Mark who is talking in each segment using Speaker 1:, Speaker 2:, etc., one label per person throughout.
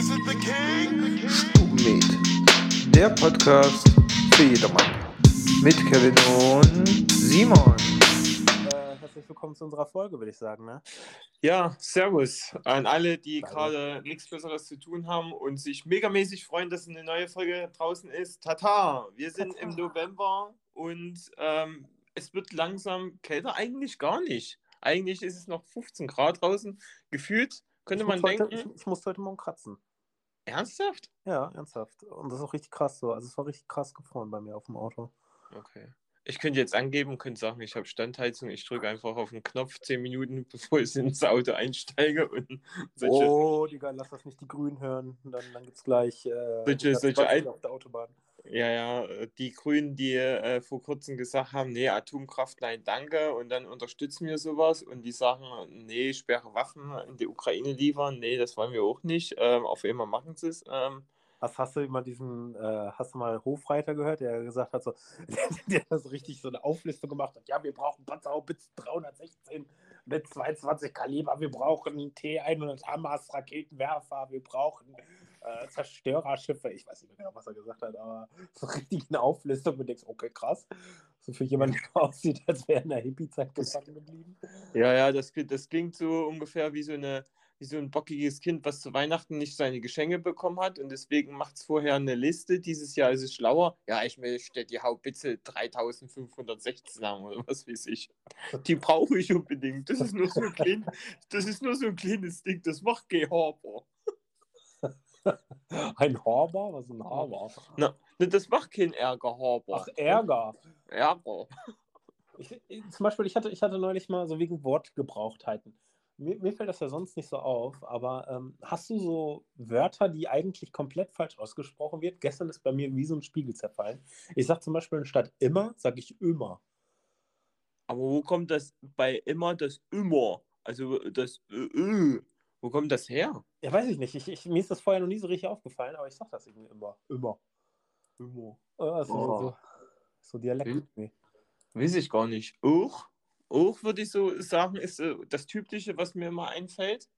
Speaker 1: Is it the king?
Speaker 2: Stubenmeet, der Podcast für jedermann. Mit Kevin und Simon.
Speaker 3: Äh, herzlich willkommen zu unserer Folge, würde ich sagen. Ne?
Speaker 4: Ja, Servus an alle, die gerade nichts Besseres zu tun haben und sich megamäßig freuen, dass eine neue Folge draußen ist. Tata, wir sind im
Speaker 3: Tata.
Speaker 4: November und ähm, es wird langsam kälter. Eigentlich gar nicht. Eigentlich ist es noch 15 Grad draußen. Gefühlt könnte
Speaker 3: Ich
Speaker 4: man
Speaker 3: muss heute,
Speaker 4: denken.
Speaker 3: ich, ich musste heute Morgen kratzen.
Speaker 4: Ernsthaft?
Speaker 3: Ja, ernsthaft. Und das ist auch richtig krass so. Also es war richtig krass gefroren bei mir auf dem Auto.
Speaker 4: Okay. Ich könnte jetzt angeben und könnte sagen, ich habe Standheizung. Ich drücke einfach auf den Knopf 10 Minuten, bevor ich ins Auto einsteige. Und solche,
Speaker 3: Oh, Digga, lass das nicht die Grünen hören. Dann, dann gibt es gleich äh,
Speaker 4: Solche- solche Al-
Speaker 3: auf der Autobahn.
Speaker 4: Ja, ja, äh, die Grünen, die äh, vor kurzem gesagt haben, nee, Atomkraft, nein, danke, und dann unterstützen wir sowas und die sagen, nee, schwere Waffen in die Ukraine liefern, nee, das wollen wir auch nicht. Ähm, auf einmal machen sie es. Ähm,
Speaker 3: Hast, hast du mal diesen, äh, hast du mal Hofreiter gehört, der gesagt hat, so, der hat so richtig so eine Auflistung gemacht hat, ja, wir brauchen Panzerhaubitze 316 mit 22 Kaliber, wir brauchen T100 Hamas Raketenwerfer, wir brauchen äh, Zerstörerschiffe. Ich weiß nicht mehr genau, was er gesagt hat, aber so richtig eine Auflistung, du denkst, okay, krass. So für jemanden, der aussieht, als wäre in der Hippie-Zeit gefangen geblieben.
Speaker 4: ja, ja, das, klingt- das klingt so ungefähr wie so eine wie so ein bockiges Kind, was zu Weihnachten nicht seine Geschenke bekommen hat und deswegen macht es vorher eine Liste. Dieses Jahr ist es schlauer. Ja, ich möchte die Haubitze 3516 haben oder was weiß ich. Die brauche ich unbedingt. Das ist nur so ein, klein, das ist nur so ein kleines Ding, das macht kein Harper.
Speaker 3: Ein Horber? Was ist ein Horber?
Speaker 4: Na, ne, das macht kein Ärger, Harper.
Speaker 3: Ach, Ärger.
Speaker 4: Ärger.
Speaker 3: Ich, ich, zum Beispiel, ich hatte, ich hatte neulich mal so wegen Wortgebrauchtheiten. Mir, mir fällt das ja sonst nicht so auf, aber ähm, hast du so Wörter, die eigentlich komplett falsch ausgesprochen wird? Gestern ist bei mir wie so ein Spiegel zerfallen. Ich sage zum Beispiel anstatt immer, sage ich immer.
Speaker 4: Aber wo kommt das bei immer das immer? Also das Ö, Ö. Wo kommt das her?
Speaker 3: Ja, weiß ich nicht. Ich, ich, mir ist das vorher noch nie so richtig aufgefallen, aber ich sage das irgendwie immer. Immer.
Speaker 4: Immer.
Speaker 3: Also
Speaker 4: Oh.
Speaker 3: so, so Dialekt.
Speaker 4: Hm. Weiß ich gar nicht. Auch? Auch würde ich so sagen, ist äh, das Typische, was mir immer einfällt.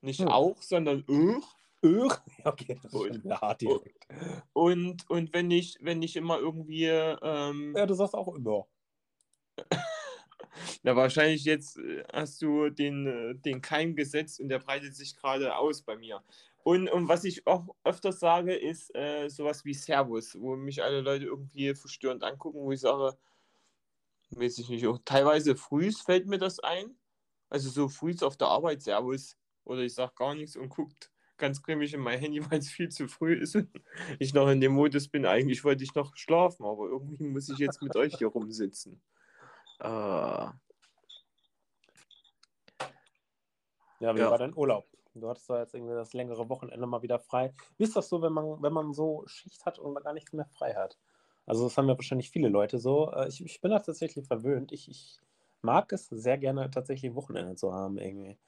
Speaker 4: Nicht
Speaker 3: Hm.
Speaker 4: auch, sondern auch.
Speaker 3: Ja, Okay, das ist
Speaker 4: Und-
Speaker 3: schon wieder hart Dialekt.
Speaker 4: Und, und wenn ich, wenn ich immer irgendwie, ähm,
Speaker 3: Ja, du sagst auch immer.
Speaker 4: na wahrscheinlich jetzt äh, hast du den, äh, den Keim gesetzt und der breitet sich gerade aus bei mir. Und, und was ich auch öfters sage, ist äh, sowas wie Servus, wo mich alle Leute irgendwie verstörend angucken, wo ich sage, weiß ich nicht, auch teilweise frühs fällt mir das ein. Also so frühs auf der Arbeit, Servus. Oder ich sage gar nichts und guckt ganz grimmig in mein Handy, weil es viel zu früh ist und ich noch in dem Modus bin. Eigentlich wollte ich noch schlafen, aber irgendwie muss ich jetzt mit euch hier rumsitzen. Äh,
Speaker 3: Ja, wie
Speaker 4: Ja.
Speaker 3: war dein Urlaub? Du hattest da jetzt irgendwie das längere Wochenende mal wieder frei. Wie ist das so, wenn man, wenn man so Schicht hat und gar nichts mehr frei hat? Also das haben ja wahrscheinlich viele Leute so. Äh, Ich, ich bin da tatsächlich verwöhnt. Ich, ich mag es sehr gerne, tatsächlich Wochenende zu haben irgendwie.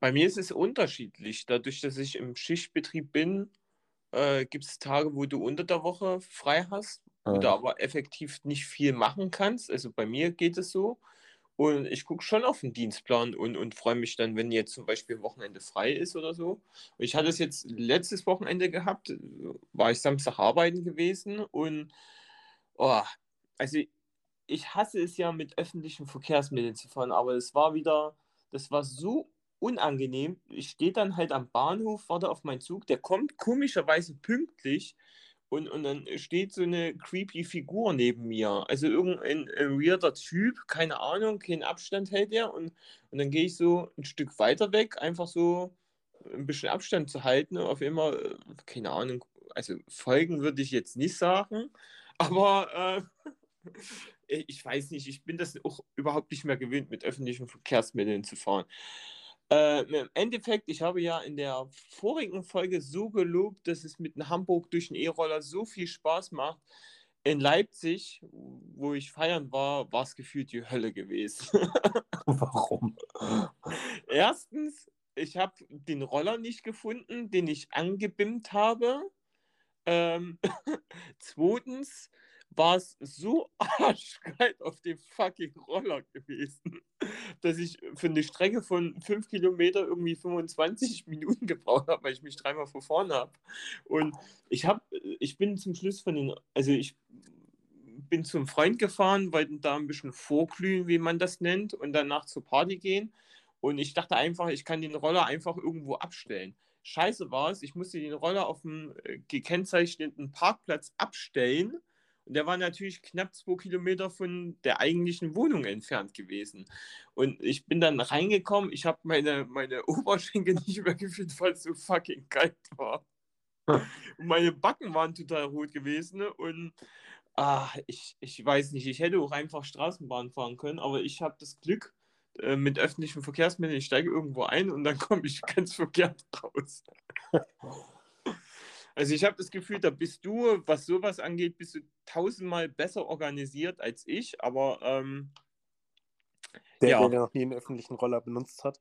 Speaker 4: Bei mir ist es unterschiedlich. Dadurch, dass ich im Schichtbetrieb bin, äh, gibt es Tage, wo du unter der Woche frei hast,
Speaker 3: Ja.
Speaker 4: du aber effektiv nicht viel machen kannst. Also bei mir geht es so. Und ich gucke schon auf den Dienstplan und, und freue mich dann, wenn jetzt zum Beispiel Wochenende frei ist oder so. Ich hatte es jetzt letztes Wochenende gehabt, war ich Samstag arbeiten gewesen und oh, also ich hasse es ja mit öffentlichen Verkehrsmitteln zu fahren, aber es war wieder, das war so unangenehm. Ich stehe dann halt am Bahnhof, warte auf meinen Zug, der kommt komischerweise pünktlich und, und dann steht so eine creepy Figur neben mir. Also irgendein ein weirder Typ, keine Ahnung, keinen Abstand hält er und, und dann gehe ich so ein Stück weiter weg, einfach so ein bisschen Abstand zu halten und auf immer, äh, keine Ahnung, also folgen würde ich jetzt nicht sagen, aber äh, ich weiß nicht, ich bin das auch überhaupt nicht mehr gewöhnt, mit öffentlichen Verkehrsmitteln zu fahren. Äh, Im Endeffekt, ich habe ja in der vorigen Folge so gelobt, dass es mit einem Hamburg durch den E-Roller so viel Spaß macht. In Leipzig, wo ich feiern war, war es gefühlt die Hölle gewesen.
Speaker 3: Warum?
Speaker 4: Erstens, ich habe den Roller nicht gefunden, den ich angebimmt habe. Ähm, zweitens war es so arschkalt auf dem fucking Roller gewesen, dass ich für eine Strecke von 5 Kilometer irgendwie 25 Minuten gebraucht habe, weil ich mich dreimal verfahren habe. Und ich habe, ich bin zum Schluss von den, also ich bin zum Freund gefahren, wollte da ein bisschen vorglühen, wie man das nennt, und danach zur Party gehen. Und ich dachte einfach, ich kann den Roller einfach irgendwo abstellen. Scheiße war es, ich musste den Roller auf dem äh, gekennzeichneten Parkplatz abstellen. Und der war natürlich knapp zwei Kilometer von der eigentlichen Wohnung entfernt gewesen. Und ich bin dann reingekommen, ich habe meine, meine Oberschenkel nicht mehr gefühlt, weil es so fucking kalt war. Und meine Backen waren total rot gewesen. Und ah, ich, ich weiß nicht, ich hätte auch einfach Straßenbahn fahren können, aber ich habe das Glück, äh, mit öffentlichen Verkehrsmitteln, ich steige irgendwo ein und dann komme ich ganz verkehrt raus. Also ich habe das Gefühl, da bist du, was sowas angeht, bist du tausendmal besser organisiert als ich, aber ähm,
Speaker 3: Der,
Speaker 4: ja.
Speaker 3: der noch nie einen öffentlichen Roller benutzt hat.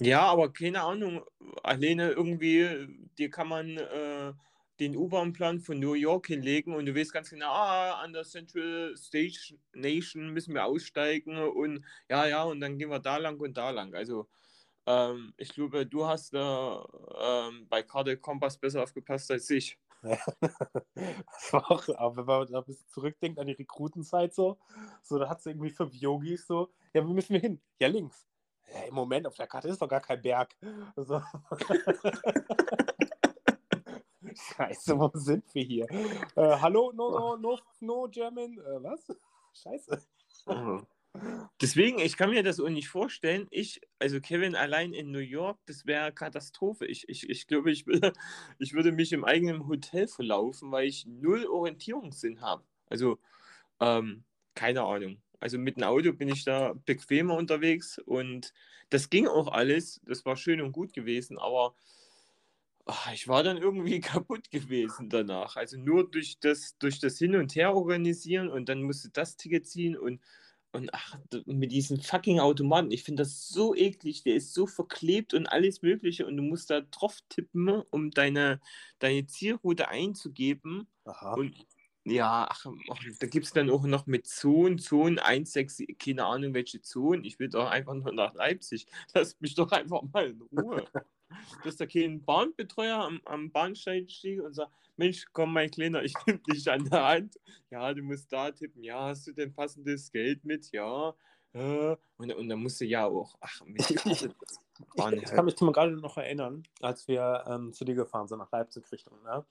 Speaker 4: ja, aber keine Ahnung, alleine irgendwie, dir kann man äh, den U-Bahn-Plan von New York hinlegen und du weißt ganz genau, ah, an der Central Station müssen wir aussteigen und ja, ja, und dann gehen wir da lang und da lang. Also ähm, ich glaube, du hast da ähm, bei Karte Kompass besser aufgepasst als ich.
Speaker 3: Das war auch, aber wenn man da ein bisschen zurückdenkt an die Rekrutenzeit so, so da hat es irgendwie fünf Yogis so, ja, wo müssen wir hin? Ja, links. Ja, Im Moment, auf der Karte ist doch gar kein Berg. So. Scheiße, wo sind wir hier? Äh, hallo, no, no, no, no German, äh, was? Scheiße.
Speaker 4: Deswegen, ich kann mir das auch nicht vorstellen. Ich, also Kevin allein in New York, das wäre Katastrophe. Ich, ich, ich glaube, ich würde, ich würde mich im eigenen Hotel verlaufen, weil ich null Orientierungssinn habe. Also, ähm, keine Ahnung. Also mit dem Auto bin ich da bequemer unterwegs und das ging auch alles. Das war schön und gut gewesen, aber ach, ich war dann irgendwie kaputt gewesen danach. Also nur durch das, durch das Hin und Her organisieren und dann musste das Ticket ziehen und und ach, mit diesem fucking Automaten, ich finde das so eklig, der ist so verklebt und alles Mögliche und du musst da drauf tippen, um deine, deine Zielroute einzugeben.
Speaker 3: Aha.
Speaker 4: Und ja, ach, ach, da gibt es dann auch noch mit Zonen, Zonen 1, 6, keine Ahnung welche Zonen. Ich will doch einfach nur nach Leipzig. Lass mich doch einfach mal in Ruhe. Dass da kein Bahnbetreuer am, am Bahnsteig steht und sagt, Mensch, komm mein Kleiner, ich nehme dich an der Hand. Ja, du musst da tippen. Ja, hast du denn passendes Geld mit? Ja. äh, Und, und dann musst du ja auch, ach, war
Speaker 3: Ich,
Speaker 4: nicht
Speaker 3: ich kann mich mal gerade noch erinnern, als wir ähm, zu dir gefahren sind, nach Leipzig Richtung. Ne?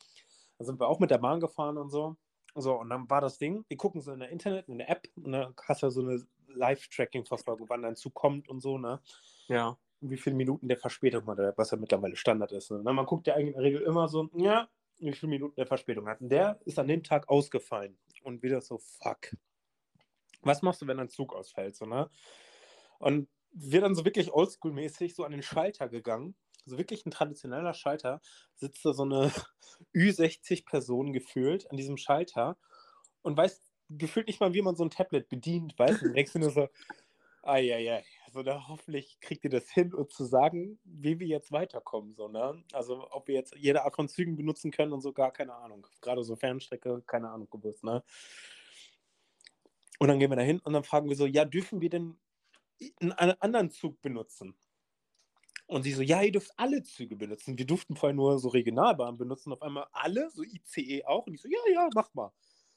Speaker 3: Da sind wir auch mit der Bahn gefahren und so. So, und dann war das Ding, wir gucken so in der Internet, in der App, und dann hast du ja so eine Live-Tracking-Verfolgung, wann dein Zug kommt und so, ne?
Speaker 4: ja.
Speaker 3: Wie viele Minuten der Verspätung hat, was ja mittlerweile Standard ist. Ne? Man guckt ja eigentlich in der Regel immer so, ja, wie viele Minuten der Verspätung hat. Und der ist an dem Tag ausgefallen. Und wieder so, fuck. Was machst du, wenn dein Zug ausfällt? So, ne? Und wir dann so wirklich oldschool-mäßig so an den Schalter gegangen. So wirklich ein traditioneller Schalter. Sitzt da so eine Ü60-Person gefühlt an diesem Schalter und weiß gefühlt nicht mal, wie man so ein Tablet bedient, weißt du? Denkst du nur so, eieiei, also da hoffentlich kriegt ihr das hin, und zu sagen, wie wir jetzt weiterkommen, so, ne? Also ob wir jetzt jede Art von Zügen benutzen können und so, gar keine Ahnung. Gerade so Fernstrecke, keine Ahnung gewusst, ne? Und dann gehen wir da hin und dann fragen wir so, ja, dürfen wir denn einen anderen Zug benutzen? Und sie so, ja, ihr dürft alle Züge benutzen. Wir durften vorher nur so Regionalbahnen benutzen, auf einmal alle, so ICE auch. Und ich so, ja, ja, mach mal.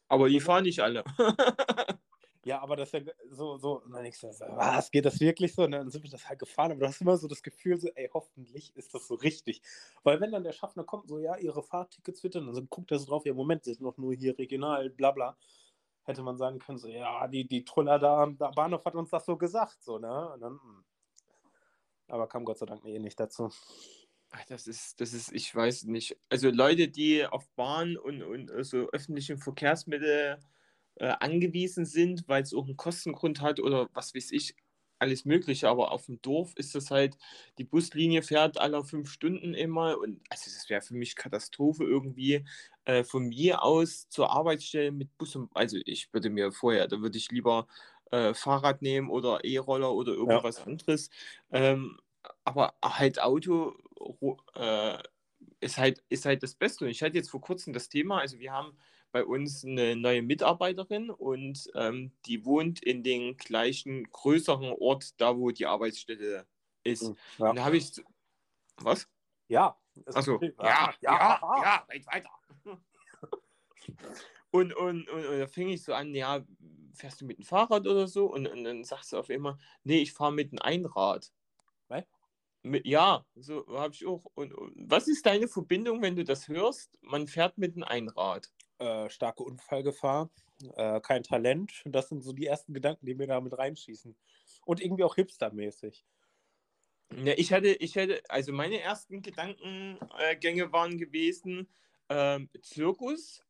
Speaker 4: Aber die fahren nicht alle.
Speaker 3: Ja, aber das ist ja so, so, und ich so, was, geht das wirklich so? Und dann sind wir das halt gefahren, aber du hast immer so das Gefühl, so, ey, hoffentlich ist das so richtig. Weil wenn dann der Schaffner kommt, so, ja, ihre Fahrtickets bitte, und dann guckt er so drauf, ja, Moment, das ist noch nur hier regional, bla bla. Hätte man sagen können, so, ja, die, die Truller da am Bahnhof hat uns das so gesagt, so, ne? Dann, hm. aber kam Gott sei Dank eh nicht dazu.
Speaker 4: Ach, Das ist, das ist, ich weiß nicht. Also Leute, die auf Bahn und, und so öffentlichen Verkehrsmittel äh, angewiesen sind, weil es auch einen Kostengrund hat oder was weiß ich, alles Mögliche. Aber auf dem Dorf ist das halt, die Buslinie fährt alle fünf Stunden immer und also das wäre für mich Katastrophe irgendwie äh, von mir aus zur Arbeitsstelle mit Bus und also ich würde mir vorher, da würde ich lieber äh, Fahrrad nehmen oder E-Roller oder irgendwas anderes. Ähm, aber halt Auto äh, ist halt, ist halt das Beste. Und ich hatte jetzt vor kurzem das Thema, also wir haben bei uns eine neue Mitarbeiterin und ähm, die wohnt in den gleichen größeren Ort, da wo die Arbeitsstelle ist.
Speaker 3: Hm,
Speaker 4: Und da habe ich. Was?
Speaker 3: Ja.
Speaker 4: Achso. Ja, ja,
Speaker 3: aha.
Speaker 4: ja, red weiter. Und, und, und, und da fing ich so an, ja, fährst du mit dem Fahrrad oder so? Und, und dann sagst du auf einmal, nee, ich fahre mit dem Einrad.
Speaker 3: Was?
Speaker 4: Mit, ja, so habe ich auch. Und, und was ist deine Verbindung, wenn du das hörst? Man fährt mit einem Einrad.
Speaker 3: Äh, starke Unfallgefahr, äh, kein Talent. Das sind so die ersten Gedanken, die mir da mit reinschießen. Und irgendwie auch hipstermäßig.
Speaker 4: Ja, ich hatte, ich hätte, also meine ersten Gedankengänge waren gewesen, ähm, Zirkus,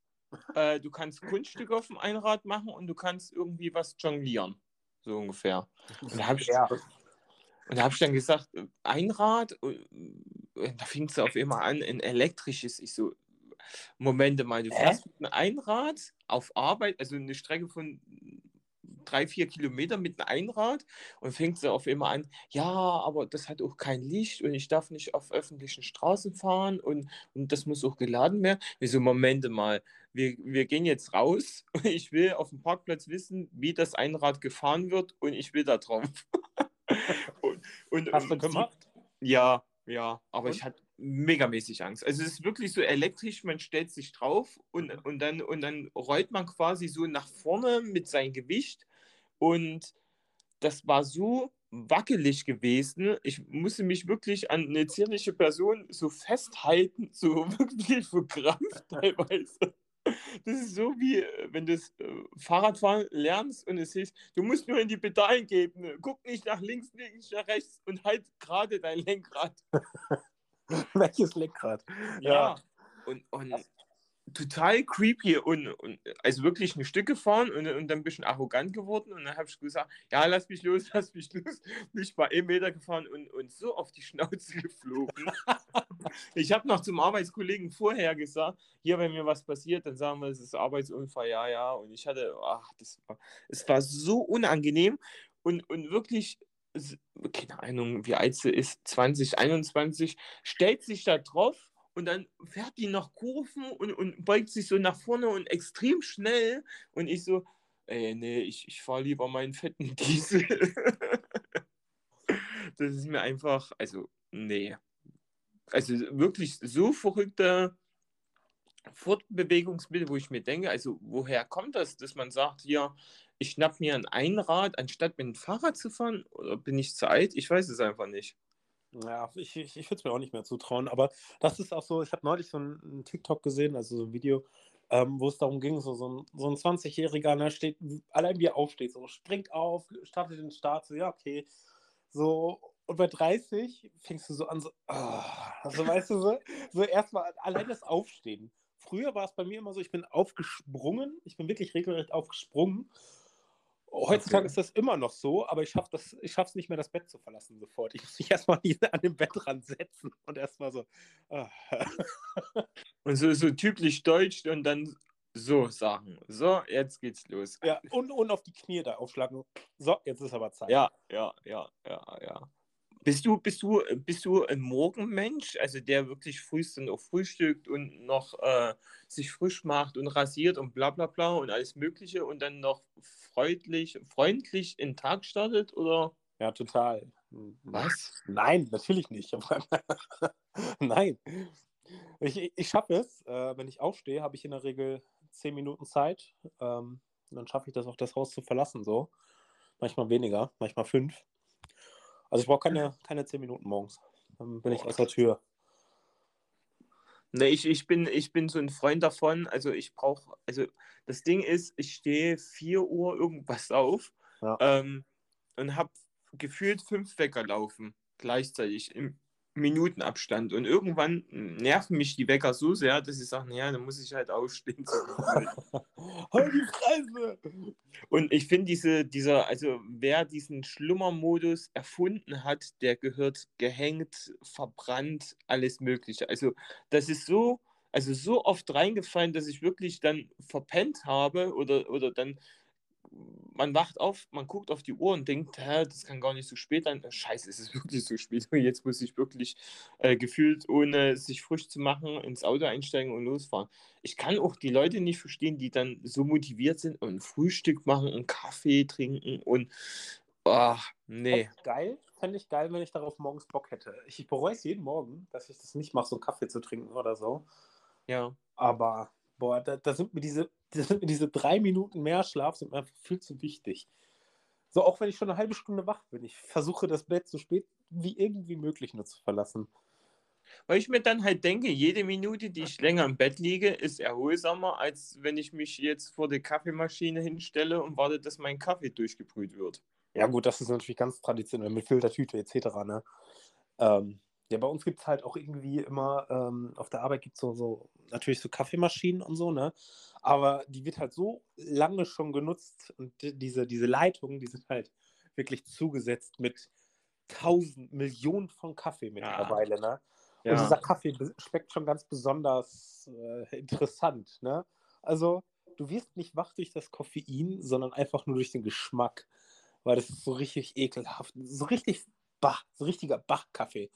Speaker 4: äh, du kannst Kunststücke auf dem Einrad machen und du kannst irgendwie was jonglieren. So ungefähr. Und da habe ich,
Speaker 3: Ja.
Speaker 4: und da hab ich dann gesagt, äh, Einrad, da fing es auf immer an, ein elektrisches. Ich so, Momente mal, du
Speaker 3: Hä?
Speaker 4: fährst mit einem Einrad auf Arbeit, also eine Strecke von drei, vier Kilometer mit einem Einrad und fängt sie auf immer an, ja, aber das hat auch kein Licht und ich darf nicht auf öffentlichen Straßen fahren und, und das muss auch geladen werden. Wir so, Momente mal, wir, wir gehen jetzt raus und ich will auf dem Parkplatz wissen, wie das Einrad gefahren wird und ich will da drauf. und, und,
Speaker 3: Hast du gemacht?
Speaker 4: Ja, ja, aber
Speaker 3: Und?
Speaker 4: ich hatte megamäßig Angst. Also es ist wirklich so elektrisch, man stellt sich drauf und,
Speaker 3: Mhm.
Speaker 4: und, dann, und dann rollt man quasi so nach vorne mit seinem Gewicht und das war so wackelig gewesen. Ich musste mich wirklich an eine zierliche Person so festhalten, so wirklich verkrampft teilweise. Das ist so wie, äh, wenn du das äh, Fahrradfahren lernst und es heißt, du musst nur in die Pedalen geben. Guck nicht nach links, nicht nach rechts und halt gerade dein Lenkrad.
Speaker 3: Welches Lenkrad?
Speaker 4: Ja. Und, und total creepy und, und also wirklich ein Stück gefahren und, und dann ein bisschen arrogant geworden. Und dann habe ich gesagt, ja, lass mich los, lass mich los. Nicht mal einen Meter gefahren und, und so auf die Schnauze geflogen. ich habe noch zum Arbeitskollegen vorher gesagt, hier, wenn mir was passiert, dann sagen wir, es ist Arbeitsunfall, ja, ja. Und ich hatte, ach, das war, es war so unangenehm und, und wirklich, keine Ahnung, wie alt sie ist, 20, 21, stellt sich da drauf und dann fährt die noch Kurven und, und beugt sich so nach vorne und extrem schnell. Und ich so, ey, nee, ich, ich fahre lieber meinen fetten Diesel. das ist mir einfach, also, nee. Also wirklich so verrückte Fortbewegungsmittel, wo ich mir denke, also woher kommt das, dass man sagt, hier, ich schnapp mir ein Einrad, anstatt mit dem Fahrrad zu fahren? Oder bin ich zu alt? Ich weiß es einfach nicht.
Speaker 3: Ja, ich, ich, ich würde es mir auch nicht mehr zutrauen, aber das ist auch so, ich habe neulich so ein, ein TikTok gesehen, also so ein Video, ähm, wo es darum ging, so, so ein, so ein 20-Jähriger, ne, steht, allein wie er aufsteht, so springt auf, startet den Start, so, ja, okay, so, und bei 30 fängst du so an, so, ah, also weißt du, so, so erstmal allein das Aufstehen. Früher war es bei mir immer so, ich bin aufgesprungen, ich bin wirklich regelrecht aufgesprungen. Heutzutage
Speaker 4: Okay.
Speaker 3: ist das immer noch so, aber ich schaffe es ich schaff's nicht mehr, das Bett zu verlassen sofort. Ich muss mich erstmal hier an dem Bettrand setzen und erstmal so. ah.
Speaker 4: Und so, so typisch deutsch und dann so sagen. So, jetzt geht's los.
Speaker 3: Ja, und, und auf die Knie da aufschlagen. So, jetzt ist aber Zeit.
Speaker 4: Ja, ja, ja, ja, ja. Bist du, bist du, bist du ein Morgenmensch, also der wirklich frühst dann auch frühstückt und noch äh, sich frisch macht und rasiert und bla bla bla und alles Mögliche und dann noch freundlich, freundlich in den Tag startet oder
Speaker 3: Ja, total.
Speaker 4: was?
Speaker 3: Nein, natürlich nicht. Nein. Ich, ich schaffe es. Äh, wenn ich aufstehe, habe ich in der Regel zehn Minuten Zeit. Ähm, dann schaffe ich das auch, das Haus zu verlassen. So. Manchmal weniger, manchmal fünf. Also ich brauche keine, keine zehn Minuten morgens. Dann bin ich
Speaker 4: Boah,
Speaker 3: aus der Tür.
Speaker 4: Ne, ich, ich, bin, ich bin so ein Freund davon. Also ich brauche, also das Ding ist, ich stehe 4 Uhr irgendwas auf
Speaker 3: Ja.
Speaker 4: ähm, und habe gefühlt fünf Wecker laufen gleichzeitig im Minutenabstand. Und irgendwann nerven mich die Wecker so sehr, dass ich sage, naja, dann muss ich halt aufstehen.
Speaker 3: Halt die Fresse!
Speaker 4: Und ich finde diese, dieser, also wer diesen Schlummermodus erfunden hat, der gehört gehängt, verbrannt, alles Mögliche. Also das ist so, also so oft reingefallen, dass ich wirklich dann verpennt habe oder, oder dann man wacht auf, man guckt auf die Uhr und denkt, hä, das kann gar nicht so spät sein. Scheiße, es ist wirklich so spät. Jetzt muss ich wirklich äh, gefühlt, ohne sich frisch zu machen, ins Auto einsteigen und losfahren. Ich kann auch die Leute nicht verstehen, die dann so motiviert sind und Frühstück machen und Kaffee trinken und oh, nee.
Speaker 3: Geil, fände ich geil, wenn ich darauf morgens Bock hätte. Ich bereue es jeden Morgen, dass ich das nicht mache, so einen Kaffee zu trinken oder so.
Speaker 4: Ja.
Speaker 3: Aber, boah, da, da sind mir diese diese drei Minuten mehr Schlaf sind mir einfach viel zu wichtig. So, auch wenn ich schon eine halbe Stunde wach bin. Ich versuche das Bett so spät wie irgendwie möglich nur zu verlassen.
Speaker 4: Weil ich mir dann halt denke, jede Minute, die ich länger im Bett liege, ist erholsamer, als wenn ich mich jetzt vor die Kaffeemaschine hinstelle und warte, dass mein Kaffee durchgebrüht wird.
Speaker 3: Ja, gut, das ist natürlich ganz traditionell mit Filtertüte etc. Ne? Ähm, ja, bei uns gibt es halt auch irgendwie immer, ähm, auf der Arbeit gibt es so, so, natürlich so Kaffeemaschinen und so, ne? Aber die wird halt so lange schon genutzt und diese, diese Leitungen, die sind halt wirklich zugesetzt mit tausend Millionen von Kaffee mittlerweile, ja. ne? Und ja. dieser Kaffee schmeckt schon ganz besonders äh, interessant, ne? Also, du wirst nicht wach durch das Koffein, sondern einfach nur durch den Geschmack. Weil das ist so richtig ekelhaft. So richtig Bach, so richtiger Bachkaffee.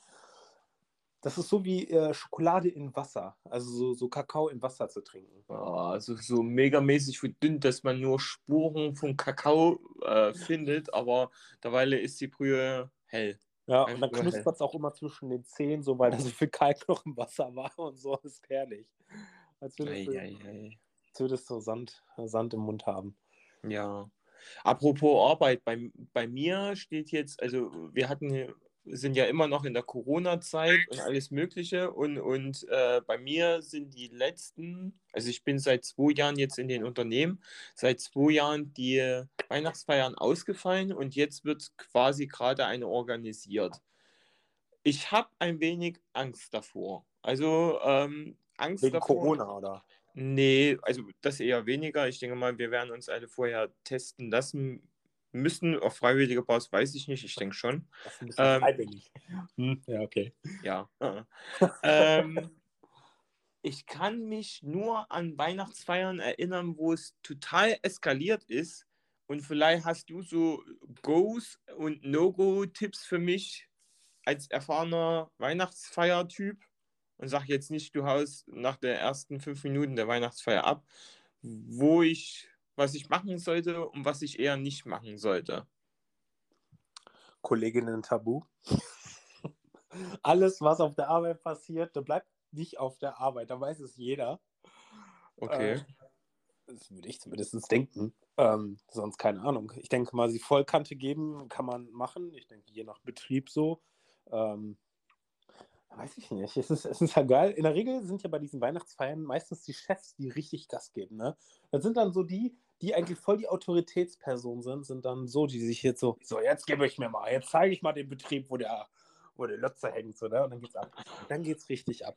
Speaker 3: Das ist so wie äh, Schokolade in Wasser, also so, so Kakao in Wasser zu trinken.
Speaker 4: Oh, also so megamäßig verdünnt, dass man nur Spuren von Kakao äh, findet, aber derweil ist die Brühe hell.
Speaker 3: Ja, und dann knuspert es auch immer zwischen den Zähnen, so weil da so viel Kalk noch im Wasser war und so. Das ist herrlich. Als würdest, ei, ei, ei. Als würdest du Sand, Sand im Mund haben.
Speaker 4: Ja. Apropos Arbeit, bei, bei mir steht jetzt, also wir hatten sind ja immer noch in der Corona-Zeit und alles Mögliche. Und, und äh, bei mir sind die letzten, also ich bin seit zwei Jahren jetzt in den Unternehmen, seit zwei Jahren die Weihnachtsfeiern ausgefallen und jetzt wird quasi gerade eine organisiert. Ich habe ein wenig Angst davor. Also ähm, Angst
Speaker 3: Wegen
Speaker 4: davor.
Speaker 3: Corona, oder?
Speaker 4: Nee, also das eher weniger. Ich denke mal, wir werden uns alle vorher testen lassen, müssen auf freiwilliger Basis, weiß ich nicht, ich denke schon.
Speaker 3: Ähm, freiwillig. Hm, ja, okay.
Speaker 4: Ja. ähm, ich kann mich nur an Weihnachtsfeiern erinnern, wo es total eskaliert ist. Und vielleicht hast du so Goes und No-Go-Tipps für mich als erfahrener Weihnachtsfeiertyp. Und sag jetzt nicht, du haust nach der ersten fünf Minuten der Weihnachtsfeier ab, wo ich was ich machen sollte und was ich eher nicht machen sollte.
Speaker 3: Kolleginnen Tabu. Alles, was auf der Arbeit passiert, da bleibt nicht auf der Arbeit, da weiß es jeder.
Speaker 4: Okay. Äh,
Speaker 3: das würde ich zumindest denken. Ähm, sonst keine Ahnung. Ich denke mal, sie Vollkante geben kann man machen. Ich denke, je nach Betrieb so. Ähm, weiß ich nicht. Es ist, es ist halt geil. In der Regel sind ja bei diesen Weihnachtsfeiern meistens die Chefs, die richtig Gas geben. Ne? Das sind dann so die, die eigentlich voll die Autoritätspersonen sind, sind dann so, die sich jetzt so, so, jetzt gebe ich mir mal, jetzt zeige ich mal den Betrieb, wo der, wo der Lötze hängt, so, ne? Und dann geht's ab. Dann geht's richtig ab.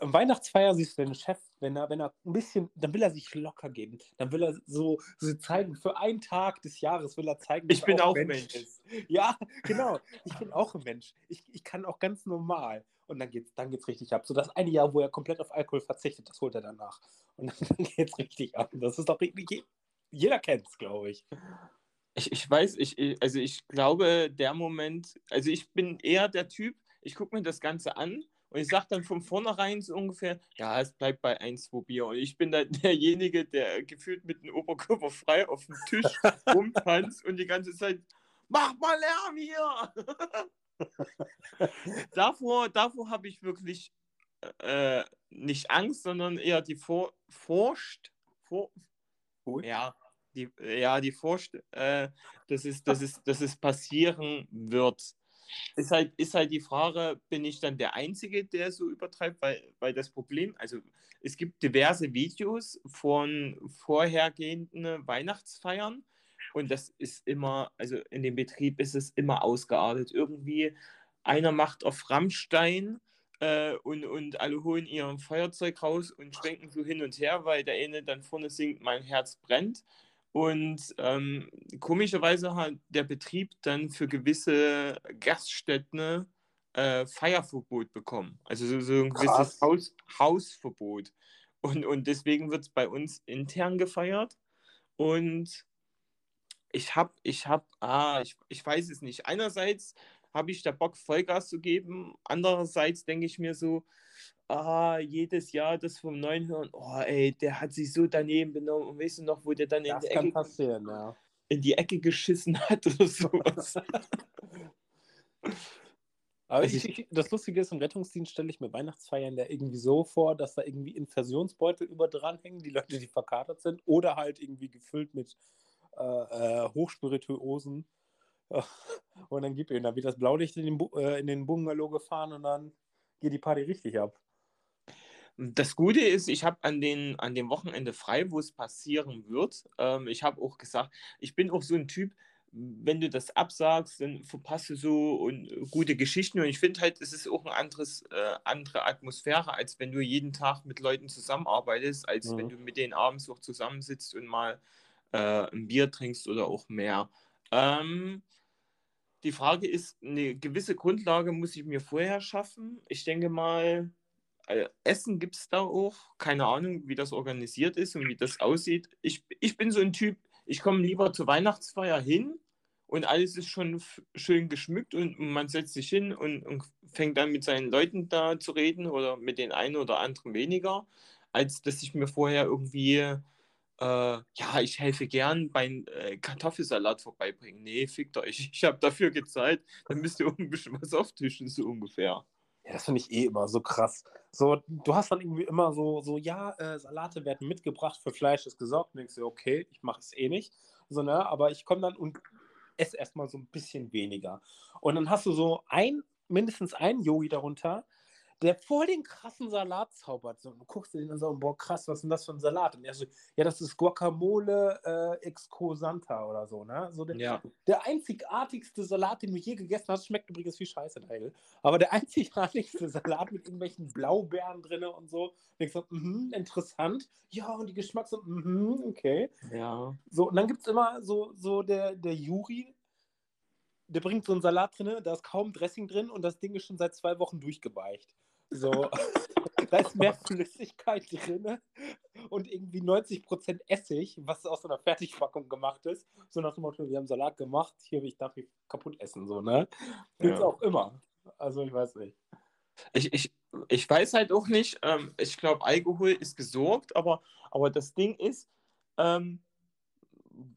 Speaker 3: Am Weihnachtsfeier siehst du den Chef, wenn er, wenn er ein bisschen, dann will er sich locker geben. Dann will er so, so zeigen, für einen Tag des Jahres will er zeigen,
Speaker 4: ich bin auch Mensch, Mensch. ist.
Speaker 3: Ja, genau. Ich bin auch ein Mensch. Ich, ich kann auch ganz normal. Und dann geht's, dann geht's richtig ab. So das eine Jahr, wo er komplett auf Alkohol verzichtet, das holt er danach. Und dann geht's richtig ab. Das ist doch richtig. Jeder kennt's, glaube ich.
Speaker 4: Ich, ich weiß, ich, also ich glaube, der Moment, also ich bin eher der Typ, ich gucke mir das Ganze an und ich sage dann von vornherein so ungefähr, ja, es bleibt bei 1, 2 Bier. Und ich bin dann derjenige, der gefühlt mit dem Oberkörper frei auf dem Tisch rumtanzt und die ganze Zeit, mach mal Lärm hier! davor davor habe ich wirklich äh, nicht Angst, sondern eher die Vor Furcht. Vor ja, die, ja, die Furcht, äh, dass, es, dass, es, dass es passieren wird. Ist halt, ist halt die Frage, bin ich dann der Einzige, der so übertreibt? Weil, weil das Problem, also es gibt diverse Videos von vorhergehenden Weihnachtsfeiern und das ist immer, also in dem Betrieb ist es immer ausgeartet. Irgendwie einer macht auf Rammstein äh, und, und alle holen ihr Feuerzeug raus und schwenken so hin und her, weil der eine dann vorne singt, mein Herz brennt. Und ähm, komischerweise hat der Betrieb dann für gewisse Gaststätten äh, Feierverbot bekommen. Also so, so ein gewisses Haus, Hausverbot. Und, und deswegen wird es bei uns intern gefeiert. Und ich habe, ich habe, ah, ich, ich weiß es nicht. Einerseits habe ich da Bock, Vollgas zu geben. Andererseits denke ich mir so, ah, jedes Jahr das vom Neuen hören, oh ey, der hat sich so daneben benommen. Und weißt du noch, wo der dann in die,
Speaker 3: kann
Speaker 4: Ecke,
Speaker 3: passieren, ja.
Speaker 4: in die Ecke geschissen hat oder sowas.
Speaker 3: Aber
Speaker 4: Also
Speaker 3: ich, ich, das Lustige ist, im Rettungsdienst stelle ich mir Weihnachtsfeiern ja irgendwie so vor, dass da irgendwie Inversionsbeutel über dranhängen, die Leute, die verkatert sind, oder halt irgendwie gefüllt mit äh, äh, Hochspirituosen. Und dann gibt ihnen, dann wird das Blaulicht in den, Bu- äh, in den Bungalow gefahren und dann geht die Party richtig ab.
Speaker 4: Das Gute ist, ich habe an, den, an dem Wochenende frei, wo es passieren wird. Ähm, ich habe auch gesagt, ich bin auch so ein Typ, wenn du das absagst, dann verpasst du so und, äh, gute Geschichten. Und ich finde halt, es ist auch eine anderes, äh, andere Atmosphäre, als wenn du jeden Tag mit Leuten zusammenarbeitest, als
Speaker 3: Mhm.
Speaker 4: wenn du mit denen abends auch zusammensitzt und mal äh, ein Bier trinkst oder auch mehr. Ähm, die Frage ist, eine gewisse Grundlage muss ich mir vorher schaffen. Ich denke mal, äh, Essen gibt es da auch. Keine Ahnung, wie das organisiert ist und wie das aussieht. Ich, ich bin so ein Typ, ich komme lieber zur Weihnachtsfeier hin und alles ist schon schön geschmückt und man setzt sich hin und, und fängt dann mit seinen Leuten da zu reden oder mit den einen oder anderen weniger, als dass ich mir vorher irgendwie, äh, ja, ich helfe gern beim äh, Kartoffelsalat vorbeibringen. Nee, fickt euch, ich habe dafür gezahlt, dann müsst ihr ein bisschen was auftischen, so ungefähr.
Speaker 3: Ja, das finde ich eh immer so krass. So, du hast dann irgendwie immer so, so ja, äh, Salate werden mitgebracht, für Fleisch ist gesorgt. Und denkst du, okay, ich mache es eh nicht. So, ne? Aber ich komme dann und esse erstmal so ein bisschen weniger. Und dann hast du so ein, mindestens einen Yogi darunter, der voll den krassen Salat zaubert. So, und du guckst dir den an so, boah, krass, was ist denn das für ein Salat? Und er so, ja, das ist Guacamole äh, Exco Santa oder so, ne? So der,
Speaker 4: Ja.
Speaker 3: der einzigartigste Salat, den du je gegessen hast, schmeckt übrigens wie Scheiße, Teil. Aber der einzigartigste Salat mit irgendwelchen Blaubeeren drin und so. Und ich so, mhm, interessant. Ja, und die Geschmacks so, mhm, okay.
Speaker 4: Ja.
Speaker 3: So, und dann gibt es immer so, so der, der Juri, der bringt so einen Salat drin, da ist kaum Dressing drin und das Ding ist schon seit zwei Wochen durchgeweicht. So, da ist mehr Flüssigkeit drin und irgendwie 90% Essig, was aus so einer Fertigpackung gemacht ist. So nach dem Motto, wir haben Salat gemacht, hier will ich darf ich kaputt essen, so, ne? Gibt's
Speaker 4: Ja.
Speaker 3: auch immer. Also ich weiß nicht.
Speaker 4: Ich, ich, ich weiß halt auch nicht, ähm, ich glaube, Alkohol ist gesorgt, aber, aber das Ding ist, ähm,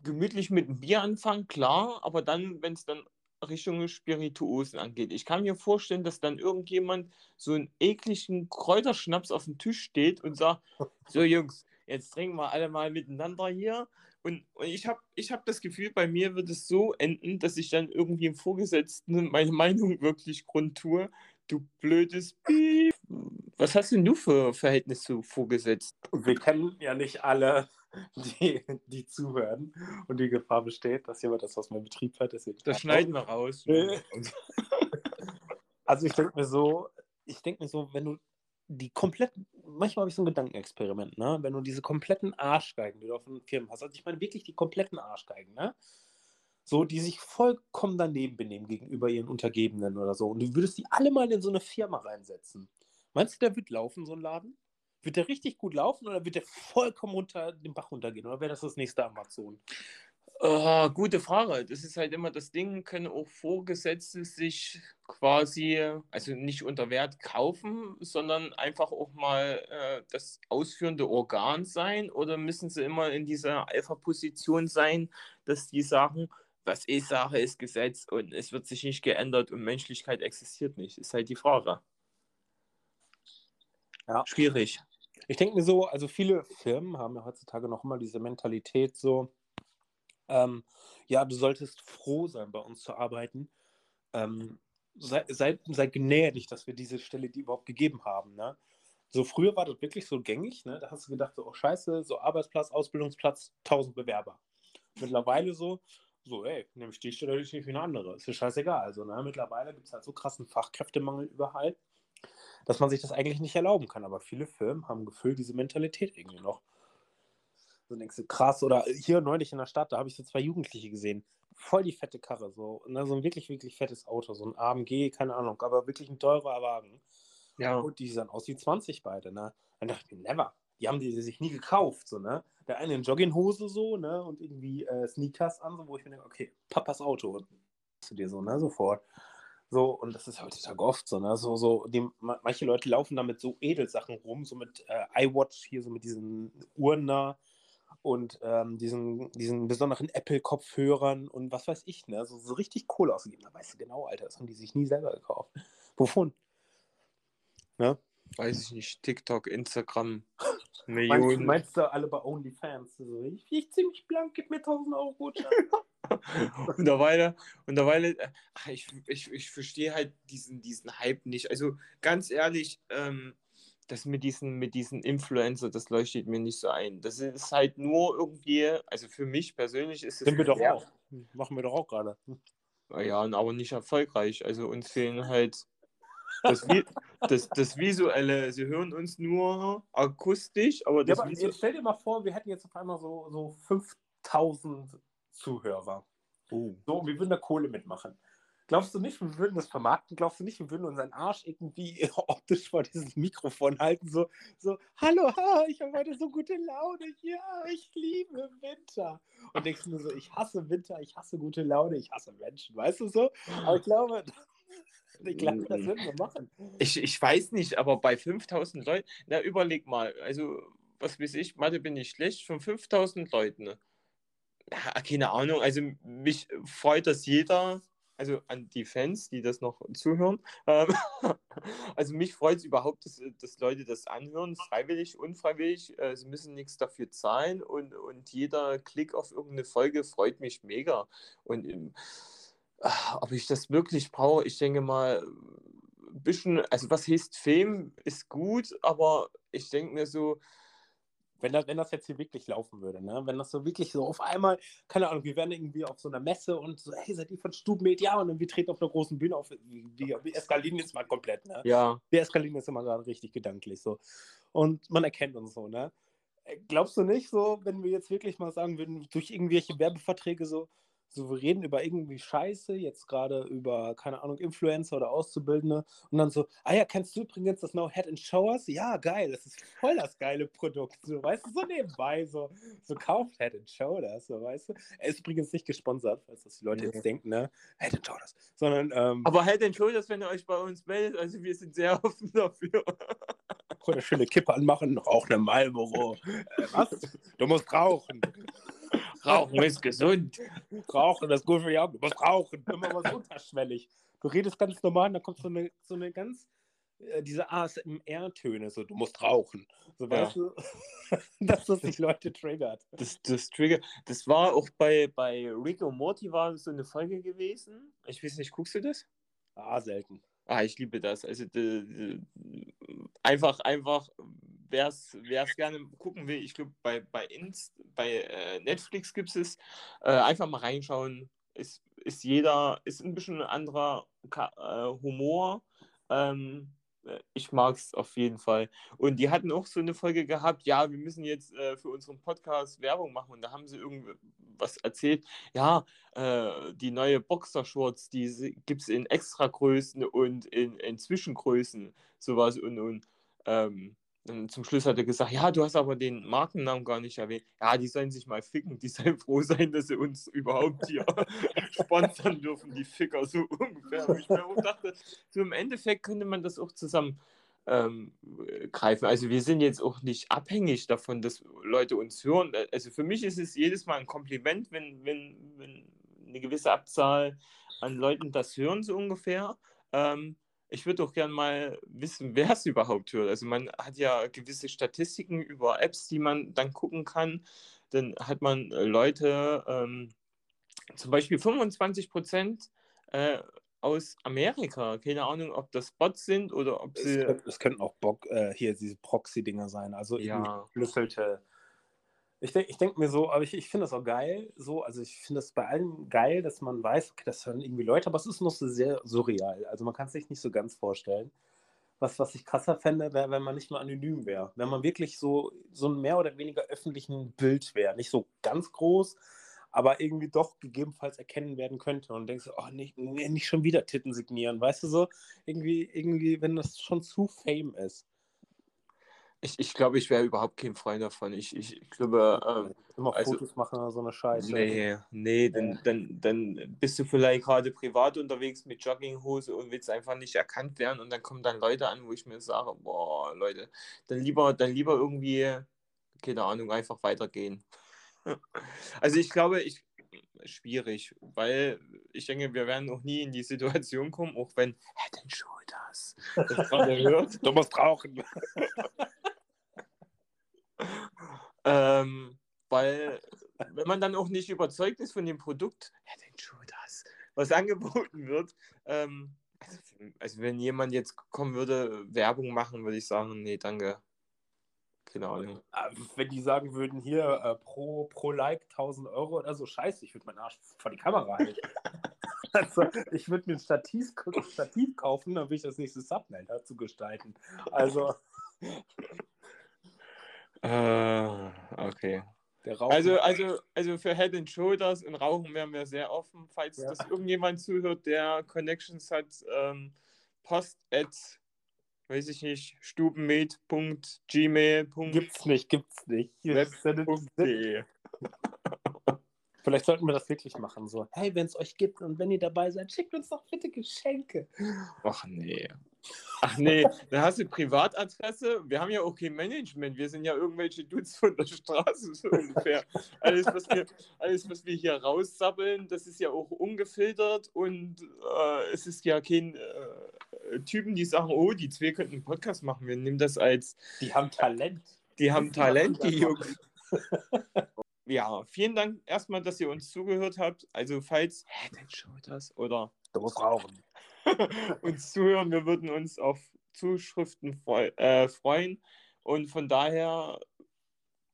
Speaker 4: gemütlich mit einem Bier anfangen, klar, aber dann, wenn es dann Richtung Spirituosen angeht. Ich kann mir vorstellen, dass dann irgendjemand so einen ekligen Kräuterschnaps auf dem Tisch steht und sagt, so Jungs, jetzt trinken wir alle mal miteinander hier. Und, und ich habe ich hab das Gefühl, bei mir wird es so enden, dass ich dann irgendwie im Vorgesetzten meine Meinung wirklich kundtue. Du blödes Piep. Was hast denn du für Verhältnis zu Vorgesetzten?
Speaker 3: Wir kennen ja nicht alle, die, die zuhören. Und die Gefahr besteht, dass jemand das aus meinem Betrieb hört. deswegen-
Speaker 4: Das schneiden wir raus.
Speaker 3: Also ich denke mir so, ich denke mir so, wenn du die kompletten, manchmal habe ich so ein Gedankenexperiment, ne? Wenn du diese kompletten Arschgeigen, die du auf den Firmen hast, also ich meine wirklich die kompletten Arschgeigen, ne? So, die sich vollkommen daneben benehmen gegenüber ihren Untergebenen oder so. Und du würdest die alle mal in so eine Firma reinsetzen. Meinst du, der wird laufen, so ein Laden? Wird der richtig gut laufen oder wird der vollkommen unter den Bach runtergehen? Oder wäre das das nächste Amazon?
Speaker 4: Oh, gute Frage. Das ist halt immer das Ding, können auch Vorgesetzte sich quasi, also nicht unter Wert kaufen, sondern einfach auch mal äh, das ausführende Organ sein oder müssen sie immer in dieser Alpha-Position sein, dass die sagen, was ich sage, ist Gesetz und es wird sich nicht geändert und Menschlichkeit existiert nicht. Ist halt die Frage.
Speaker 3: Ja.
Speaker 4: Schwierig.
Speaker 3: Ich denke mir so, also viele Firmen haben ja heutzutage noch immer diese Mentalität so, ähm, ja, du solltest froh sein, bei uns zu arbeiten. Ähm, sei, sei, sei gnädig, dass wir diese Stelle die überhaupt gegeben haben. Ne? So früher war das wirklich so gängig, ne? da hast du gedacht, so, oh scheiße, so Arbeitsplatz, Ausbildungsplatz, 1000 Bewerber. Mittlerweile so, so, ey, nehme ich die Stelle nicht wie eine andere, ist dir scheißegal. Also, ne? Mittlerweile gibt es halt so krassen Fachkräftemangel überall dass man sich das eigentlich nicht erlauben kann. Aber viele Firmen haben gefühlt diese Mentalität irgendwie noch. So denkst du, krass. Oder hier neulich in der Stadt, da habe ich so zwei Jugendliche gesehen. Voll die fette Karre, so, ne, so ein wirklich, wirklich fettes Auto, so ein AMG, keine Ahnung, aber wirklich ein teurer Wagen.
Speaker 4: Ja.
Speaker 3: Und die sahen aus wie 20 beide, ne? Dann dachte ich mir, never. Die haben die sich nie gekauft, so, ne? der eine in Jogginghose so, ne, und irgendwie äh, Sneakers an, so, wo ich mir denke, okay, Papas Auto. Zu dir so, ne, sofort. So, und das ist heutzutage oft so, ne? So, so, die, manche Leute laufen da mit so Edelsachen rum, so mit äh, iWatch hier, so mit diesen Uhren da und ähm, diesen, diesen besonderen Apple-Kopfhörern und was weiß ich, ne? So, so richtig Kohle ausgegeben. Da weißt du genau, Alter, das haben die sich nie selber gekauft. Wovon?
Speaker 4: Ne? Weiß ich nicht. TikTok, Instagram,
Speaker 3: Millionen. Meinst, meinst du alle bei OnlyFans? So, ich, ich ziemlich blank, gib mir 1000 Euro Gutschein.
Speaker 4: und derweil, und derweil ach, ich, ich, ich verstehe halt diesen, diesen Hype nicht. Also ganz ehrlich, ähm, das mit diesen, mit diesen Influencer, das leuchtet mir nicht so ein. Das ist halt nur irgendwie, also für mich persönlich ist es.
Speaker 3: Sind wir doch auch. Machen wir doch auch gerade.
Speaker 4: Ja, aber nicht erfolgreich. Also uns fehlen halt das, das, das, Visuelle. Sie hören uns nur akustisch, aber das
Speaker 3: ja, aber jetzt stell dir mal vor, wir hätten jetzt auf einmal so, so 5000 Zuhörer. Oh. So, wir würden da Kohle mitmachen. Glaubst du nicht, wir würden das vermarkten? Glaubst du nicht, wir würden unseren Arsch irgendwie optisch vor dieses Mikrofon halten? So, so hallo, ich habe heute so gute Laune. Ja, ich liebe Winter. Und denkst du nur so, ich hasse Winter, ich hasse gute Laune, ich hasse Menschen. Weißt du so? Aber ich glaube, ich glaube, das würden wir machen.
Speaker 4: Ich, ich weiß nicht, aber bei 5000 Leuten, na, überleg mal, also, was weiß ich, Mathe bin ich schlecht, von 5000 Leuten. Ja, keine Ahnung, also mich freut das jeder, also an die Fans, die das noch zuhören. Ähm, also mich freut es überhaupt, dass, dass Leute das anhören, freiwillig, unfreiwillig. Äh, sie müssen nichts dafür zahlen und, und jeder Klick auf irgendeine Folge freut mich mega. Und ähm, ob ich das wirklich brauche, ich denke mal, ein bisschen, also was heißt Fame, ist gut, aber ich denke mir so,
Speaker 3: wenn das, wenn das jetzt hier wirklich laufen würde, ne? wenn das so wirklich so auf einmal, keine Ahnung, wir wären irgendwie auf so einer Messe und so, hey, seid ihr von Stubenmed? Ja, und dann wir treten auf einer großen Bühne auf, wir, wir eskalieren jetzt mal komplett, ne?
Speaker 4: Ja.
Speaker 3: Wir eskalieren jetzt immer gerade richtig gedanklich, so. Und man erkennt uns so, ne? Äh, glaubst du nicht so, wenn wir jetzt wirklich mal sagen würden, durch irgendwelche Werbeverträge so, so, wir reden über irgendwie Scheiße, jetzt gerade über, keine Ahnung, Influencer oder Auszubildende und dann so, ah ja, kennst du übrigens das No Head and Showers? Ja, geil, das ist voll das geile Produkt, so, weißt du, so nebenbei, so, so kauft Head and Shoulders, so, weißt du. Er ist übrigens nicht gesponsert, falls das die Leute jetzt denken, ne, Head and Shoulders, sondern, ähm,
Speaker 4: Aber Head and Shoulders, wenn ihr euch bei uns meldet, also wir sind sehr offen dafür.
Speaker 3: Oder schöne Kippe anmachen, auch eine Marlboro. äh, was? Du musst rauchen.
Speaker 4: Rauchen ist gesund.
Speaker 3: Rauchen ist gut für die Augen. Du musst rauchen. Immer was unterschwellig. Du redest ganz normal und dann kommt so eine, so eine ganz, äh, diese ASMR-Töne, so, du musst rauchen. So, ja. weißt du, dass das die Leute triggert.
Speaker 4: Das, das Trigger, das war auch bei, bei Rick und Morty war so eine Folge gewesen. Ich weiß nicht, guckst du das?
Speaker 3: Ah, selten.
Speaker 4: Ah, ich liebe das. Also de, de, einfach, einfach, wer es gerne gucken will, ich glaube, bei, bei, Inst, bei äh, Netflix gibt es äh, einfach mal reinschauen. Ist, ist jeder, ist ein bisschen ein anderer Ka äh, Humor. Ähm, äh, ich mag es auf jeden Fall. Und die hatten auch so eine Folge gehabt, ja, wir müssen jetzt äh, für unseren Podcast Werbung machen. Und da haben sie irgendwas erzählt. Ja, äh, die neue Boxershorts, die gibt es in Extragrößen und in, in Zwischengrößen, sowas und, und ähm, und zum Schluss hat er gesagt, ja, du hast aber den Markennamen gar nicht erwähnt. Ja, die sollen sich mal ficken, die sollen froh sein, dass sie uns überhaupt hier sponsern dürfen, die Ficker, so ungefähr. Ich dachte, so im Endeffekt könnte man das auch zusammen ähm, greifen. Also wir sind jetzt auch nicht abhängig davon, dass Leute uns hören. Also für mich ist es jedes Mal ein Kompliment, wenn, wenn, wenn eine gewisse Abzahl an Leuten das hören, so ungefähr. Ähm, ich würde auch gerne mal wissen, wer es überhaupt hört. Also man hat ja gewisse Statistiken über Apps, die man dann gucken kann. Dann hat man äh, Leute, ähm, zum Beispiel 25 Prozent äh, aus Amerika. Keine Ahnung, ob das Bots sind oder ob sie.
Speaker 3: Es, könnte, es könnten auch Bock, äh, hier diese Proxy-Dinger sein. Also
Speaker 4: ja.
Speaker 3: verschlüsselte ich denke ich denk mir so, aber ich, ich finde das auch geil, so, also ich finde das bei allem geil, dass man weiß, okay, das hören irgendwie Leute, aber es ist noch so sehr surreal. Also man kann es sich nicht so ganz vorstellen. Was, was ich krasser fände, wäre, wenn man nicht mehr anonym wäre. Wenn man wirklich so, so ein mehr oder weniger öffentlichen Bild wäre. Nicht so ganz groß, aber irgendwie doch gegebenenfalls erkennen werden könnte. Und denkst oh, nicht, nicht schon wieder Titten signieren, weißt du so? Irgendwie, irgendwie, wenn das schon zu Fame ist.
Speaker 4: Ich, ich glaube, ich wäre überhaupt kein Freund davon. Ich, ich, ich glaube, ähm,
Speaker 3: Immer
Speaker 4: Also-
Speaker 3: Fotos machen oder so eine Scheiße.
Speaker 4: nee, nee, dann, dann, dann bist du vielleicht gerade privat unterwegs mit Jogginghose und willst einfach nicht erkannt werden und dann kommen dann Leute an, wo ich mir sage, boah, Leute, dann lieber, dann lieber irgendwie, keine Ahnung, einfach weitergehen. Also ich glaube, ich schwierig, weil ich denke, wir werden noch nie in die Situation kommen, auch wenn Head and Shoulders das gerade hört.
Speaker 3: Du musst rauchen.
Speaker 4: Ähm, weil, wenn man dann auch nicht überzeugt ist von dem Produkt, ja, den Shoulders, was angeboten wird, ähm, also, also wenn jemand jetzt kommen würde, Werbung machen, würde ich sagen, nee, danke. Keine Ahnung.
Speaker 3: Ah, Wenn die sagen würden, hier äh, pro, pro Like 1000 Euro oder so, scheiße, ich würde meinen Arsch vor die Kamera halten. also, ich würde mir ein Stativ, Stativ kaufen, dann will ich das nächste Thumbnail dazu gestalten. Also,
Speaker 4: Äh, okay. Also, also, also für Head and Shoulders und Rauchen wären wir sehr offen. Falls
Speaker 3: Ja.
Speaker 4: das irgendjemand zuhört, der Connections hat, ähm, post at, weiß ich nicht, stubenmed.gmail.
Speaker 3: gibt's nicht, gibt's nicht.
Speaker 4: Web.de.
Speaker 3: Vielleicht sollten wir das wirklich machen. So, hey, wenn es euch gibt und wenn ihr dabei seid, schickt uns doch bitte Geschenke.
Speaker 4: Ach nee. Ach nee, dann hast du Privatadresse. Wir haben ja auch kein Management. Wir sind ja irgendwelche Dudes von der Straße so ungefähr. Alles, was wir, alles, was wir hier raussappeln, das ist ja auch ungefiltert und äh, es ist ja kein äh, Typen, die sagen, oh, die zwei könnten einen Podcast machen. Wir nehmen das als,
Speaker 3: Die haben Talent.
Speaker 4: die haben Talent, die
Speaker 3: das
Speaker 4: Jungs. Ja, vielen Dank erstmal, dass ihr uns zugehört habt. Also falls Head and Shoulders oder
Speaker 3: Du musst rauchen.
Speaker 4: uns zuhören. Wir würden uns auf Zuschriften freu äh, freuen. Und von daher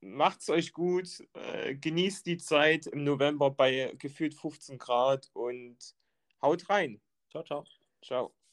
Speaker 4: macht's euch gut. Äh, genießt die Zeit im November bei gefühlt 15 Grad und haut rein.
Speaker 3: Ciao, ciao.
Speaker 4: Ciao.